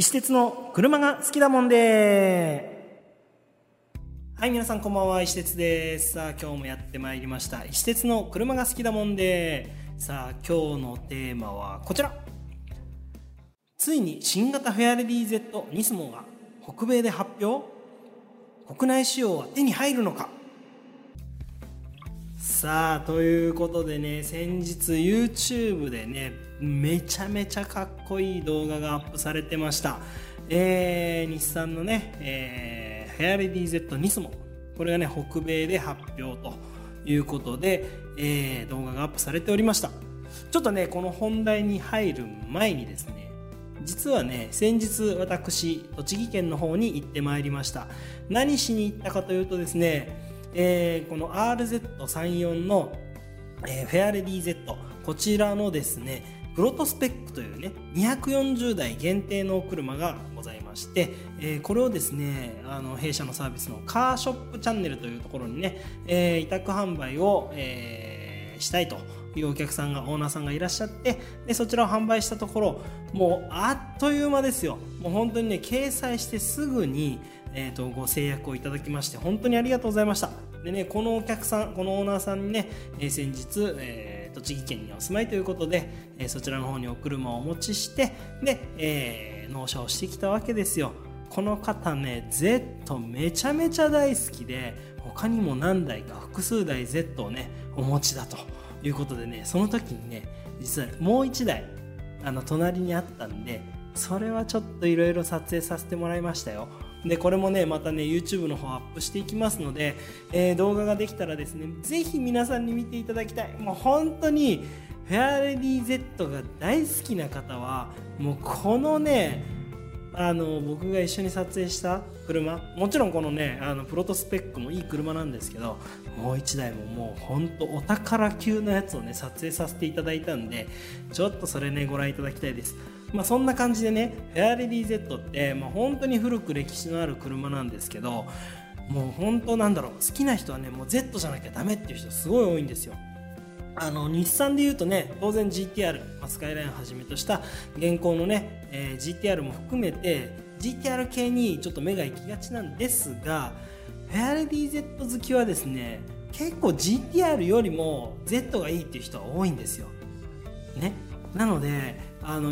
石鉄の車が好きだもんで。はい皆さんこんばんは。石鉄です。さあ今日もやってまいりました。石鉄の車が好きだもんで。さあ今日のテーマはこちら。ついに新型フェアレディ Z ニスモが北米で発表。国内仕様は手に入るのか。さあということでね先日 YouTube でねめちゃめちゃかっこいい動画がアップされてました。えー、日産のね、えー、フェアレディ Z ニスモ。これがね北米で発表ということで、えー、動画がアップされておりました。ちょっとねこの本題に入る前にですね実はね先日私栃木県の方に行ってまいりました。何しに行ったかというとですねえー、この RZ34 の、えー、フェアレディ Z こちらのですねプロトスペックというね240台限定のお車がございまして、えー、これをですねあの弊社のサービスのカーショップチャンネルというところにね、えー、委託販売を、えー、したいというお客さんがオーナーさんがいらっしゃってでそちらを販売したところもうあっという間ですよ。もう本当にね掲載してすぐにえーと、ご制約をいただきまして本当にありがとうございました。でねこのお客さんこのオーナーさんにね、えー、先日、えー、栃木県にお住まいということで、えー、そちらの方にお車をお持ちしてで、えー、納車をしてきたわけですよ。この方ね Z めちゃめちゃ大好きで他にも何台か複数台 Z をねお持ちだということでねその時にね実はもう1台あの隣にあったんでそれはちょっといろいろ撮影させてもらいましたよ。でこれもねまたね YouTube の方アップしていきますので、えー、動画ができたらですねぜひ皆さんに見ていただきたい。もう本当にフェアレディ Z が大好きな方はもうこのねあの僕が一緒に撮影した車もちろんこのねあのプロトスペックもいい車なんですけどもう1台ももうほんとお宝級のやつをね撮影させていただいたんでちょっとそれねご覧いただきたいです。まあ、そんな感じでねフェアレディ Z って、まあ、本当に古く歴史のある車なんですけどもう本当なんだろう好きな人はねもう Z じゃなきゃダメっていう人すごい多いんですよ。あの日産でいうとね当然 GTR、まあ、スカイラインをはじめとした現行のね、えー、GTR も含めて GTR 系にちょっと目が行きがちなんですがフェアレディ Z 好きはですね結構 GTR よりも Z がいいっていう人は多いんですよ。ね。なので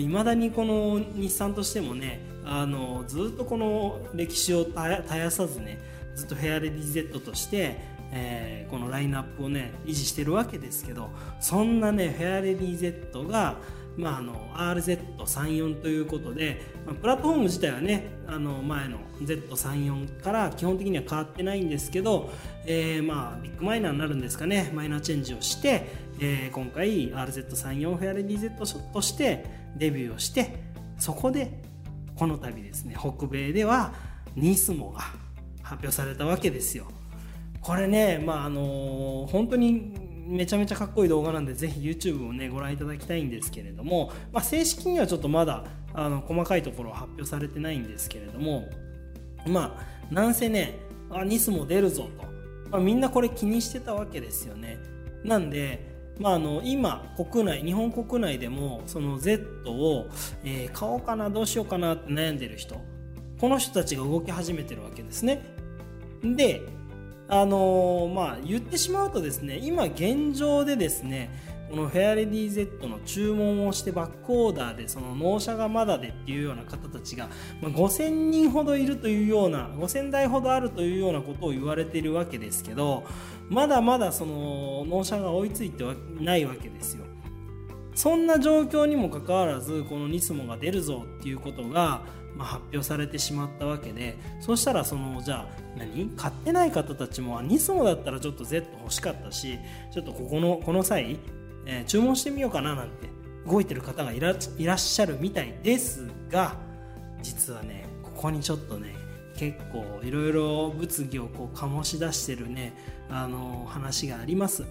いまだにこの日産としてもねあのずっとこの歴史を絶やさずねずっとフェアレディ Z として、えー、このラインナップをね維持してるわけですけどそんなねフェアレディ Z がまあ、あの RZ34 ということで、まあ、プラットフォーム自体はねあの前の Z34 から基本的には変わってないんですけど、えー、まあビッグマイナーになるんですかね。マイナーチェンジをして、えー、今回 RZ34 フェアレディ Z としてデビューをしてそこでこの度ですね北米ではニスモが発表されたわけですよ。これねまああの本当にめちゃめちゃかっこいい動画なんでぜひ YouTube をねご覧いただきたいんですけれども、まあ、正式にはちょっとまだあの細かいところは発表されてないんですけれどもまあなんせねあニスモ出るぞと、まあ、みんなこれ気にしてたわけですよね。なんでまあ、あの今国内日本国内でもその Z を、えー、買おうかなどうしようかなって悩んでる人この人たちが動き始めてるわけですね。であのー、まあ言ってしまうとですね今現状でですねこのフェアレディ Z の注文をしてバックオーダーでその納車がまだでっていうような方たちが、ま、5000人ほどいるというような5000台ほどあるというようなことを言われているわけですけどまだまだその納車が追いついてないわけですよ。そんな状況にもかかわらずこのニスモが出るぞっていうことが、まあ、発表されてしまったわけでそしたらそのじゃあ何？買ってない方たちもニスモだったらちょっと Z 欲しかったしちょっとここのこの際えー、注文してみようかななんて動いてる方がいらっしゃるみたいですが実はねここにちょっとね結構いろいろ物議をこう醸し出してるねあの話があります。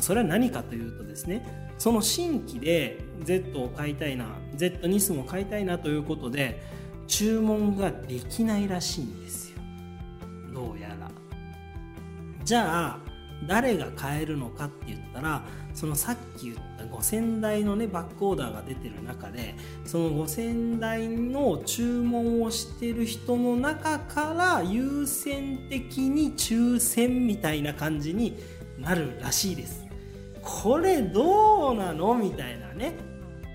それは何かというとですねその新規で Z を買いたいな Z ニスも買いたいなということで注文ができないらしいんですよ。どうやら。じゃあ誰が買えるのかって言ったらそのさっき言った5000台のねバックオーダーが出てる中でその5000台の注文をしてる人の中から優先的に抽選みたいな感じになるらしいです。これどうなのみたいなね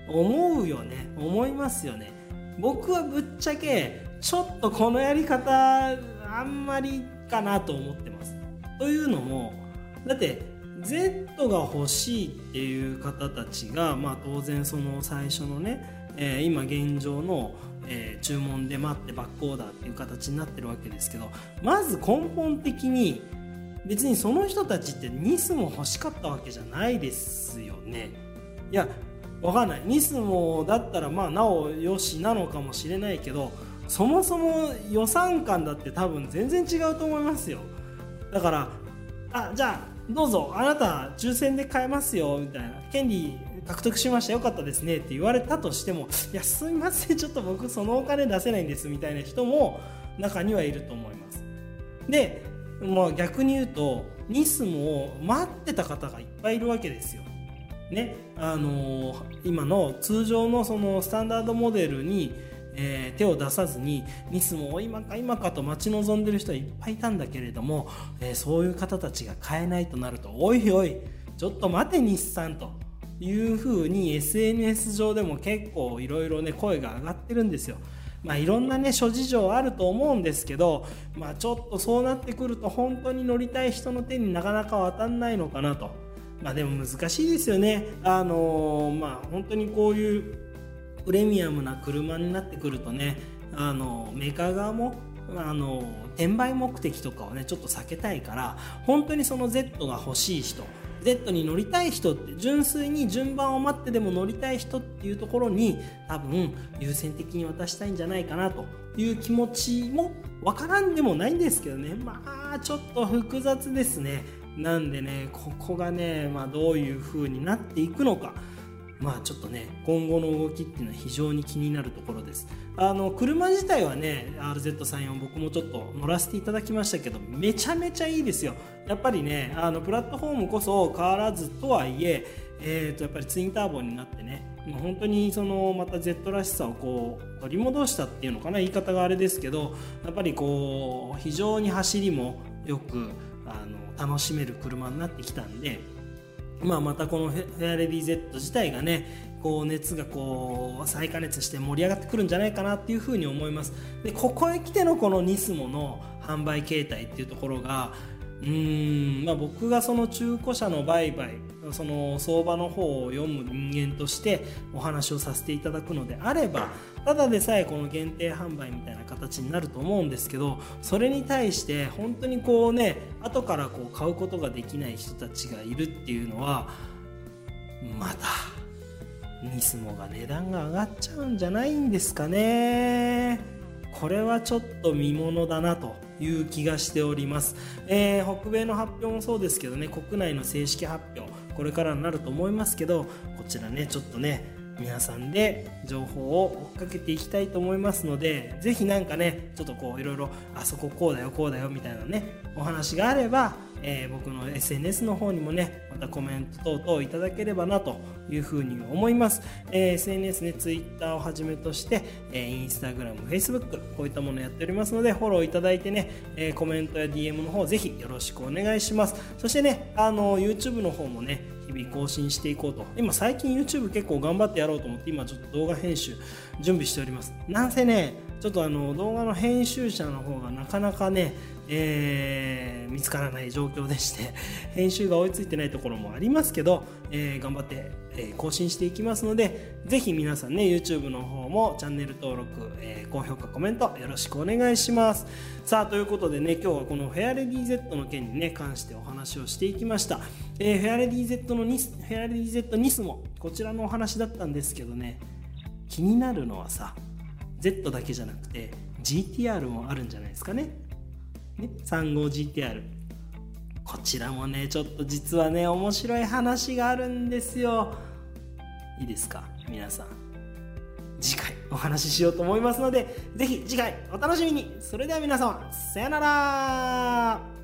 思うよね。思いますよね。僕はぶっちゃけちょっとこのやり方あんまりかなと思ってます。というのもだって Z が欲しいっていう方たちが、まあ、当然その最初のね、えー、今現状の、えー、注文で待ってバックオーダーっていう形になってるわけですけどまず根本的に別にその人たちってニスも欲しかったわけじゃないですよね。いやわかんない。ニスモだったらまあなおよしなのかもしれないけどそもそも予算感だって多分全然違うと思いますよ。だからあじゃあどうぞあなた抽選で買えますよみたいな。権利獲得しましたよかったですねって言われたとしてもいやすみませんちょっと僕そのお金出せないんですみたいな人も中にはいると思います。で、まあ、逆に言うとニスモを待ってた方がいっぱいいるわけですよ。ねあのー、今の通常のそのスタンダードモデルにえー、手を出さずにミスも今か今かと待ち望んでる人はいっぱいいたんだけれども、えー、そういう方たちが買えないとなるとおいおいちょっと待て日産というふうに SNS 上でも結構いろいろね声が上がってるんですよ。まあ、いろんなね諸事情あると思うんですけど、まあ、ちょっとそうなってくると本当に乗りたい人の手になかなか渡んないのかなと。まあでも難しいですよね。あのー、まあ本当にこういうプレミアムな車になってくるとねあのメーカー側もあの転売目的とかをねちょっと避けたいから本当にその Z が欲しい人 Z に乗りたい人って純粋に順番を待ってでも乗りたい人っていうところに多分優先的に渡したいんじゃないかなという気持ちもわからんでもないんですけどね。まあちょっと複雑ですね。なんでねここがね、まあ、どういう風になっていくのか。まあちょっとね今後の動きっていうのは非常に気になるところです。あの車自体はね RZ34 僕もちょっと乗らせていただきましたけどめちゃめちゃいいですよ。やっぱりねあのプラットフォームこそ変わらずとはいええー、とやっぱりツインターボになってね本当にそのまた Z らしさをこう取り戻したっていうのかな言い方があれですけどやっぱりこう非常に走りもよくあの楽しめる車になってきたんでまあ、またこのフェアレディ Z 自体がねこう熱がこう再加熱して盛り上がってくるんじゃないかなっていうふうに思います。でここへ来てのこのニスモの販売形態っていうところがうん、まあ、僕がその中古車の売買その相場の方を読む人間としてお話をさせていただくのであればただでさえこの限定販売みたいな形になると思うんですけどそれに対して本当にこうね後からこう買うことができない人たちがいるっていうのはまたニスモが値段が上がっちゃうんじゃないんですかね。これはちょっと見ものだなと。いう気がしております、えー、北米の発表もそうですけどね国内の正式発表これからになると思いますけどこちらねちょっとね皆さんで情報を追っかけていきたいと思いますので是非何かねちょっとこういろいろあそここうだよこうだよみたいなねお話があれば、えー、僕の SNS の方にもねまたコメント等々いただければなというふうに思います、えー、SNS ね Twitter をはじめとして、えー、Instagram、Facebook こういったものやっておりますのでフォローいただいてね、えー、コメントや DM の方ぜひよろしくお願いします。そしてねあの YouTube の方もね日々更新していこうと。今最近 YouTube 結構頑張ってやろうと思って今ちょっと動画編集準備しております。なんせねちょっとあの動画の編集者の方がなかなかねえー、見つからない状況でして 編集が追いついてないところもありますけど、えー、頑張って、え、更新していきますのでぜひ皆さんね YouTube の方もチャンネル登録、え高評価コメントよろしくお願いします。さあということでね今日はこのフェアレディ Z の件にね関してお話をしていきました、えフェアレディ Z のニスフェアレディ Z ニスもこちらのお話だったんですけどね気になるのはさ Z だけじゃなくて GTR もあるんじゃないですかね。ね、35GTR こちらもねちょっと実はね面白い話があるんですよ。いいですか？皆さん。次回お話ししようと思いますので是非次回お楽しみに。それでは皆様さよなら。